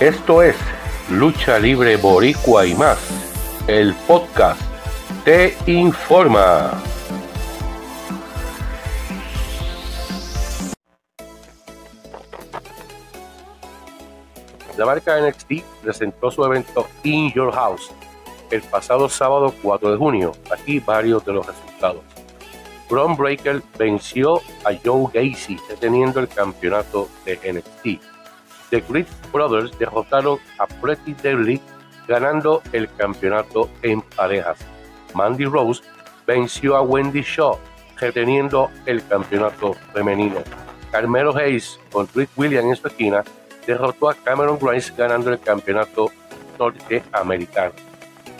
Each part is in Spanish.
Esto es Lucha Libre Boricua y más. El podcast te informa. La marca NXT presentó su evento In Your House el pasado sábado 4 de junio. Aquí varios de los resultados. Braun Breaker venció a Joe Gacy deteniendo el campeonato de NXT. The Great Brothers derrotaron a Pretty Deadly ganando el campeonato en parejas. Mandy Rose venció a Wendy Shaw reteniendo el campeonato femenino. Carmelo Hayes con Rick Williams en su esquina derrotó a Cameron Grimes ganando el campeonato norteamericano.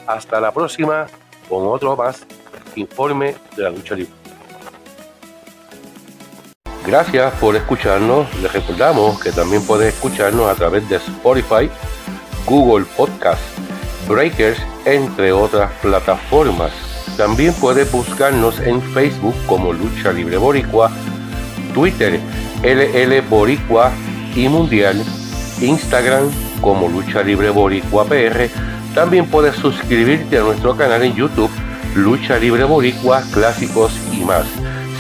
Hasta la próxima con otro más informe de la lucha libre. Gracias por escucharnos. Les recordamos que también pueden escucharnos a través de Spotify, Google Podcast, Breakers, entre otras plataformas. También puedes buscarnos en Facebook como Lucha Libre Boricua, Twitter LL Boricua y Mundial, Instagram como Lucha Libre Boricua PR. También puedes suscribirte a nuestro canal en YouTube Lucha Libre Boricua, Clásicos y más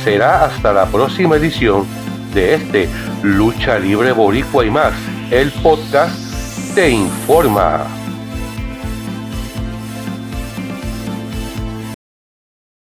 será hasta la próxima edición de este Lucha Libre Boricua y más. El podcast te informa.